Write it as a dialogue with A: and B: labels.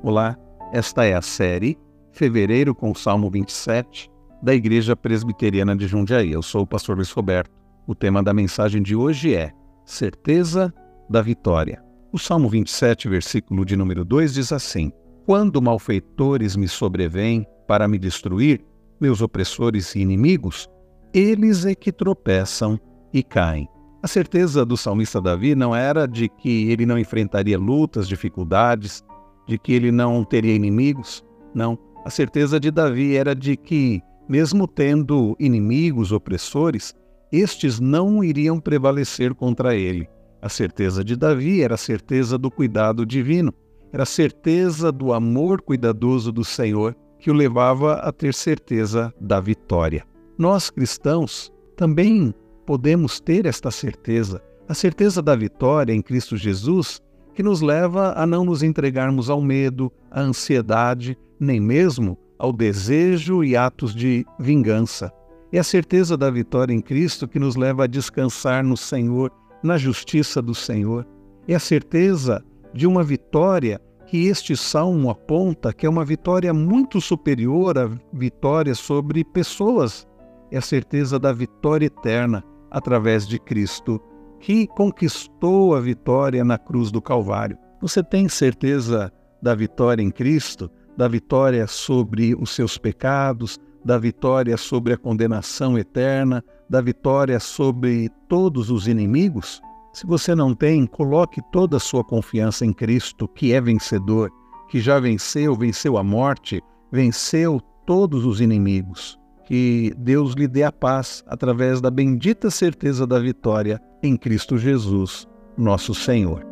A: Olá, esta é a série Fevereiro com Salmo 27 da Igreja Presbiteriana de Jundiaí. Eu sou o pastor Luiz Roberto. O tema da mensagem de hoje é Certeza da Vitória. O Salmo 27, versículo de número 2 diz assim: Quando malfeitores me sobrevêm para me destruir, meus opressores e inimigos, eles é que tropeçam e caem. A certeza do salmista Davi não era de que ele não enfrentaria lutas, dificuldades, de que ele não teria inimigos. Não. A certeza de Davi era de que, mesmo tendo inimigos, opressores, estes não iriam prevalecer contra ele. A certeza de Davi era a certeza do cuidado divino, era a certeza do amor cuidadoso do Senhor que o levava a ter certeza da vitória. Nós cristãos também podemos ter esta certeza, a certeza da vitória em Cristo Jesus, que nos leva a não nos entregarmos ao medo, à ansiedade, nem mesmo ao desejo e atos de vingança. É a certeza da vitória em Cristo que nos leva a descansar no Senhor, na justiça do Senhor. É a certeza de uma vitória que este salmo aponta que é uma vitória muito superior à vitória sobre pessoas. É a certeza da vitória eterna através de Cristo, que conquistou a vitória na cruz do Calvário. Você tem certeza da vitória em Cristo, da vitória sobre os seus pecados, da vitória sobre a condenação eterna, da vitória sobre todos os inimigos? Se você não tem, coloque toda a sua confiança em Cristo, que é vencedor, que já venceu, venceu a morte, venceu todos os inimigos que Deus lhe dê a paz através da bendita certeza da vitória em Cristo Jesus, nosso Senhor.